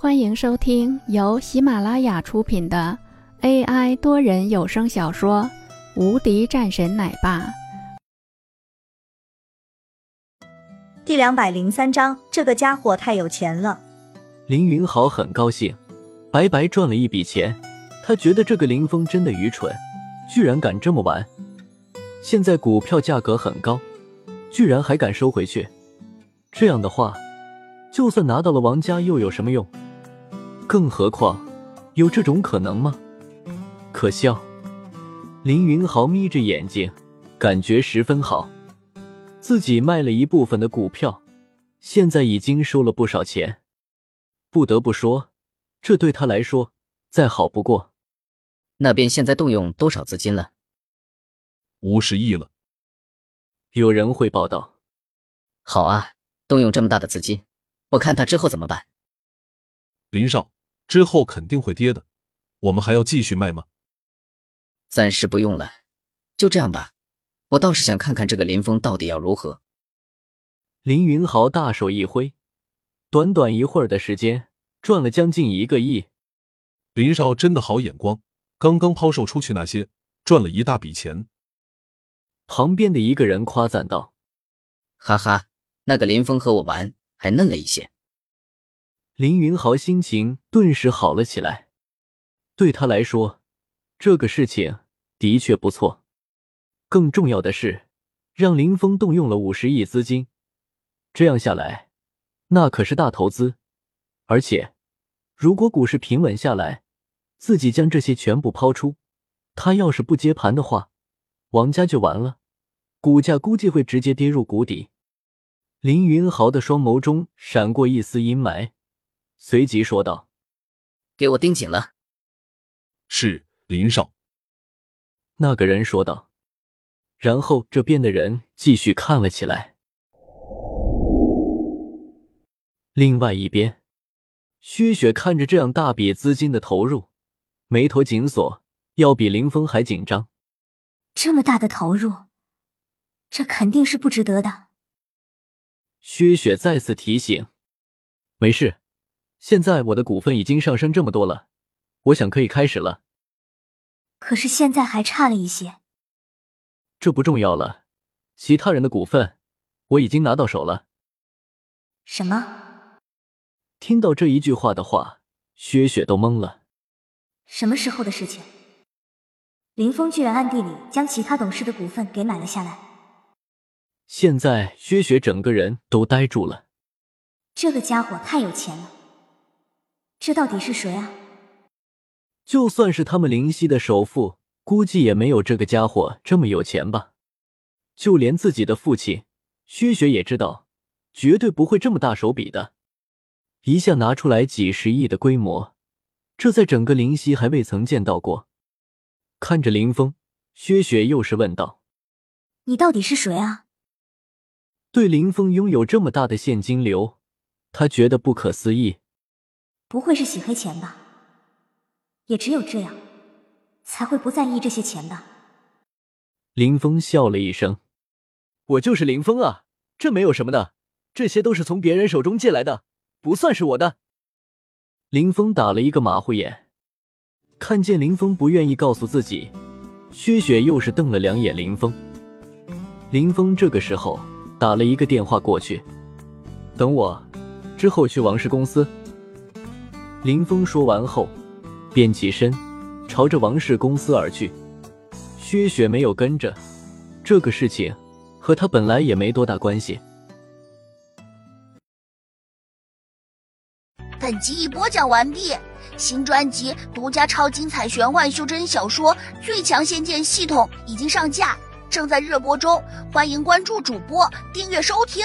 欢迎收听由喜马拉雅出品的 AI 多人有声小说《无敌战神奶爸》第两百零三章。这个家伙太有钱了。林云豪很高兴，白白赚了一笔钱。他觉得这个林峰真的愚蠢，居然敢这么玩。现在股票价格很高，居然还敢收回去。这样的话，就算拿到了王家又有什么用？更何况，有这种可能吗？可笑！林云豪眯着眼睛，感觉十分好。自己卖了一部分的股票，现在已经收了不少钱。不得不说，这对他来说再好不过。那边现在动用多少资金了？五十亿了。有人会报道。好啊，动用这么大的资金，我看他之后怎么办？林少。之后肯定会跌的，我们还要继续卖吗？暂时不用了，就这样吧。我倒是想看看这个林峰到底要如何。林云豪大手一挥，短短一会儿的时间赚了将近一个亿。林少真的好眼光，刚刚抛售出去那些，赚了一大笔钱。旁边的一个人夸赞道：“哈哈，那个林峰和我玩还嫩了一些。”林云豪心情顿时好了起来，对他来说，这个事情的确不错。更重要的是，让林峰动用了五十亿资金，这样下来，那可是大投资。而且，如果股市平稳下来，自己将这些全部抛出，他要是不接盘的话，王家就完了，股价估计会直接跌入谷底。林云豪的双眸中闪过一丝阴霾。随即说道：“给我盯紧了。”是林少。那个人说道。然后这边的人继续看了起来。另外一边，薛雪看着这样大笔资金的投入，眉头紧锁，要比林峰还紧张。这么大的投入，这肯定是不值得的。薛雪再次提醒：“没事。”现在我的股份已经上升这么多了，我想可以开始了。可是现在还差了一些。这不重要了，其他人的股份我已经拿到手了。什么？听到这一句话的话，薛雪都懵了。什么时候的事情？林峰居然暗地里将其他董事的股份给买了下来。现在薛雪整个人都呆住了。这个家伙太有钱了。这到底是谁啊？就算是他们灵犀的首富，估计也没有这个家伙这么有钱吧。就连自己的父亲薛雪也知道，绝对不会这么大手笔的。一下拿出来几十亿的规模，这在整个灵犀还未曾见到过。看着林峰，薛雪又是问道：“你到底是谁啊？”对林峰拥有这么大的现金流，他觉得不可思议。不会是洗黑钱吧？也只有这样，才会不在意这些钱吧。林峰笑了一声：“我就是林峰啊，这没有什么的，这些都是从别人手中借来的，不算是我的。”林峰打了一个马虎眼，看见林峰不愿意告诉自己，薛雪又是瞪了两眼林峰。林峰这个时候打了一个电话过去：“等我，之后去王氏公司。”林峰说完后，便起身，朝着王氏公司而去。薛雪没有跟着，这个事情和他本来也没多大关系。本集已播讲完毕，新专辑独家超精彩玄幻修真小说《最强仙剑系统》已经上架，正在热播中，欢迎关注主播，订阅收听。